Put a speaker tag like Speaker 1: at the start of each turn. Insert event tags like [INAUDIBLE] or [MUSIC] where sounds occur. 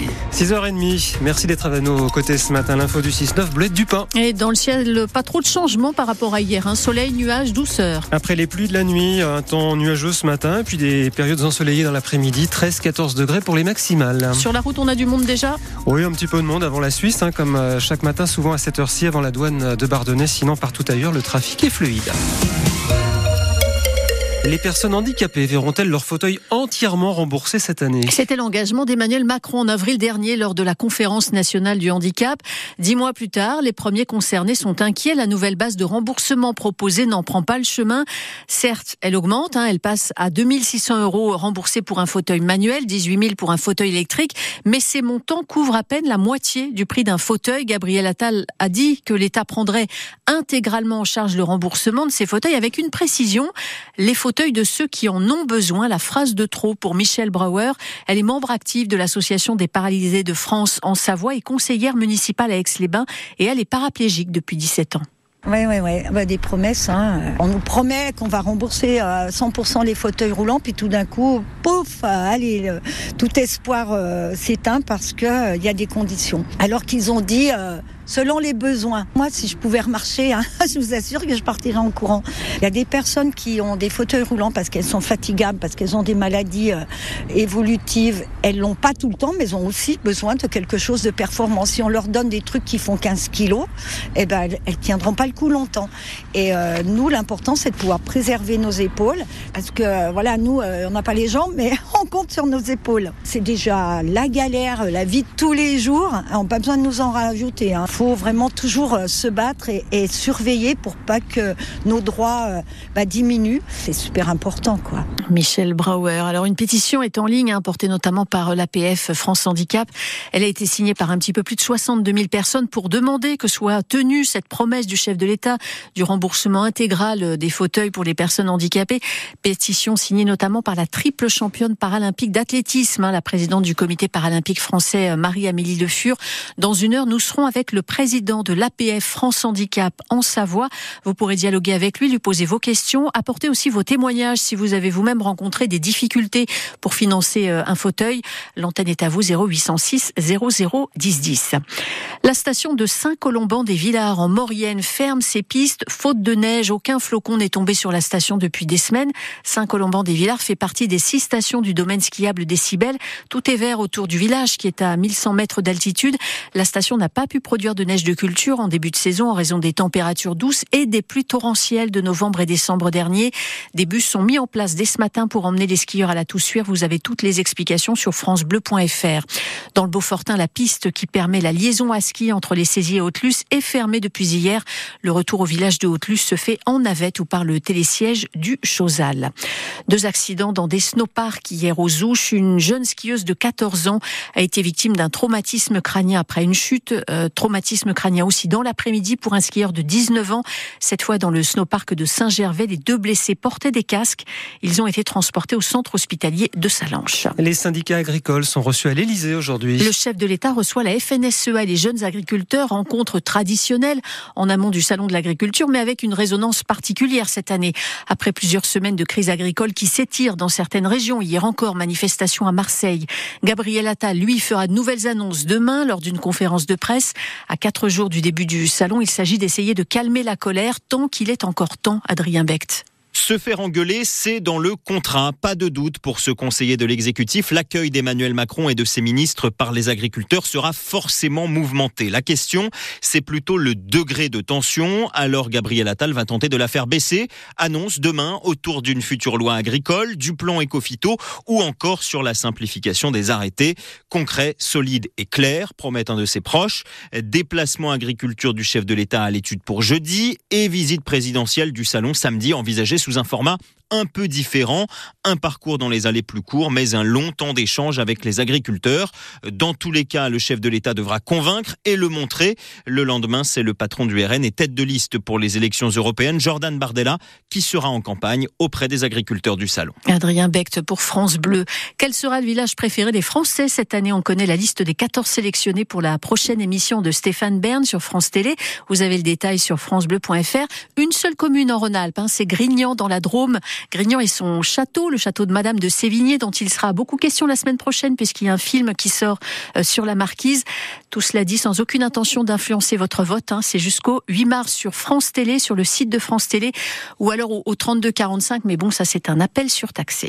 Speaker 1: Ici.
Speaker 2: 6h30, merci d'être à nos côtés ce matin. L'info du 6-9, Bleuette du Pain.
Speaker 3: Et dans le ciel, pas trop de changements par rapport à hier. Un soleil, nuage, douceur.
Speaker 2: Après les pluies de la nuit, un temps nuageux ce matin, puis des périodes ensoleillées dans l'après-midi, 13-14 degrés pour les maximales.
Speaker 3: Sur la route, on a du monde déjà?
Speaker 2: Oui, un petit peu de monde avant la Suisse, hein, comme euh, chaque matin, souvent à cette heure-ci, avant la douane de Bardonnay. Sinon, partout ailleurs, le trafic est fluide. Les personnes handicapées verront-elles leur fauteuil entièrement remboursé cette année
Speaker 3: C'était l'engagement d'Emmanuel Macron en avril dernier lors de la conférence nationale du handicap. Dix mois plus tard, les premiers concernés sont inquiets. La nouvelle base de remboursement proposée n'en prend pas le chemin. Certes, elle augmente. Hein, elle passe à 2600 euros remboursés pour un fauteuil manuel, 18 000 pour un fauteuil électrique. Mais ces montants couvrent à peine la moitié du prix d'un fauteuil. Gabriel Attal a dit que l'État prendrait intégralement en charge le remboursement de ces fauteuils avec une précision. Les fauteuils de ceux qui en ont besoin. La phrase de trop pour Michelle Brauer. Elle est membre active de l'Association des paralysés de France en Savoie et conseillère municipale à Aix-les-Bains et elle est paraplégique depuis 17 ans.
Speaker 4: Oui, oui, oui. des promesses. Hein. On nous promet qu'on va rembourser 100% les fauteuils roulants, puis tout d'un coup, pouf, allez, tout espoir euh, s'éteint parce qu'il euh, y a des conditions. Alors qu'ils ont dit euh, selon les besoins. Moi, si je pouvais remarcher, hein, [LAUGHS] je vous assure que je partirais en courant. Il y a des personnes qui ont des fauteuils roulants parce qu'elles sont fatigables, parce qu'elles ont des maladies euh, évolutives. Elles l'ont pas tout le temps, mais elles ont aussi besoin de quelque chose de performant. Si on leur donne des trucs qui font 15 kilos, eh ben, elles, elles tiendront pas le coup longtemps. Et euh, nous, l'important, c'est de pouvoir préserver nos épaules, parce que euh, voilà, nous, on n'a pas les jambes, mais [LAUGHS] on compte sur nos épaules. C'est déjà la galère, la vie de tous les jours. On n'a pas besoin de nous en rajouter. Hein faut vraiment toujours euh, se battre et, surveiller pour pas que nos droits euh, bah, diminuent. C'est super important, quoi.
Speaker 3: Michel Brauer. Alors une pétition est en ligne, hein, portée notamment par l'APF France Handicap. Elle a été signée par un petit peu plus de 62 000 personnes pour demander que soit tenue cette promesse du chef de l'État du remboursement intégral des fauteuils pour les personnes handicapées. Pétition signée notamment par la triple championne paralympique d'athlétisme, hein, la présidente du comité paralympique français Marie-Amélie Le Fur. Dans une heure, nous serons avec le président de l'APF France Handicap en Savoie. Vous pourrez dialoguer avec lui, lui poser vos questions, apporter aussi vos témoignages si vous avez vous-même rencontré des difficultés pour financer euh, un fauteuil. L'antenne est à vous 0806 00 10 10. La station de Saint-Colomban des Villars en Maurienne ferme ses pistes faute de neige. Aucun flocon n'est tombé sur la station depuis des semaines. Saint-Colomban des Villars fait partie des six stations du domaine skiable des Cibelles. Tout est vert autour du village qui est à 1100 mètres d'altitude. La station n'a pas pu produire de de neige de culture en début de saison en raison des températures douces et des pluies torrentielles de novembre et décembre dernier. Des bus sont mis en place dès ce matin pour emmener les skieurs à la Toussuire. Vous avez toutes les explications sur francebleu.fr. Dans le Beaufortin, la piste qui permet la liaison à ski entre les saisies et Haute-Luce est fermée depuis hier. Le retour au village de Haute-Luce se fait en navette ou par le télésiège du Chosal. Deux accidents dans des snowparks hier aux Ouches. Une jeune skieuse de 14 ans a été victime d'un traumatisme crânien après une chute. Euh, traumatisme crânien aussi dans l'après-midi pour un skieur de 19 ans. Cette fois dans le snowpark de Saint-Gervais, les deux blessés portaient des casques. Ils ont été transportés au centre hospitalier de Salanches.
Speaker 2: Les syndicats agricoles sont reçus à l'Elysée aujourd'hui.
Speaker 3: Le chef de l'État reçoit la FNSEA et les jeunes agriculteurs, rencontre traditionnelle en amont du salon de l'agriculture, mais avec une résonance particulière cette année. Après plusieurs semaines de crise agricole qui s'étire dans certaines régions, hier encore manifestation à Marseille. Gabriel Attal, lui, fera de nouvelles annonces demain lors d'une conférence de presse. À quatre jours du début du salon, il s'agit d'essayer de calmer la colère tant qu'il est encore temps, Adrien Becht.
Speaker 5: Se faire engueuler, c'est dans le contrat. Pas de doute pour ce conseiller de l'exécutif. L'accueil d'Emmanuel Macron et de ses ministres par les agriculteurs sera forcément mouvementé. La question, c'est plutôt le degré de tension. Alors Gabriel Attal va tenter de la faire baisser. Annonce demain autour d'une future loi agricole, du plan éco-phyto ou encore sur la simplification des arrêtés. Concret, solide et clair, promet un de ses proches. Déplacement agriculture du chef de l'État à l'étude pour jeudi et visite présidentielle du salon samedi envisagée sous un format un peu différent, un parcours dans les allées plus courts, mais un long temps d'échange avec les agriculteurs. Dans tous les cas, le chef de l'État devra convaincre et le montrer. Le lendemain, c'est le patron du RN et tête de liste pour les élections européennes, Jordan Bardella, qui sera en campagne auprès des agriculteurs du salon.
Speaker 3: Adrien Becht pour France Bleu. Quel sera le village préféré des Français cette année? On connaît la liste des 14 sélectionnés pour la prochaine émission de Stéphane Bern sur France Télé. Vous avez le détail sur francebleu.fr. Une seule commune en Rhône-Alpes, hein, c'est Grignan dans la Drôme. Grignan et son château, le château de Madame de Sévigné, dont il sera beaucoup question la semaine prochaine, puisqu'il y a un film qui sort euh, sur la marquise. Tout cela dit sans aucune intention d'influencer votre vote. Hein. C'est jusqu'au 8 mars sur France Télé, sur le site de France Télé, ou alors au 32 45. Mais bon, ça c'est un appel surtaxé.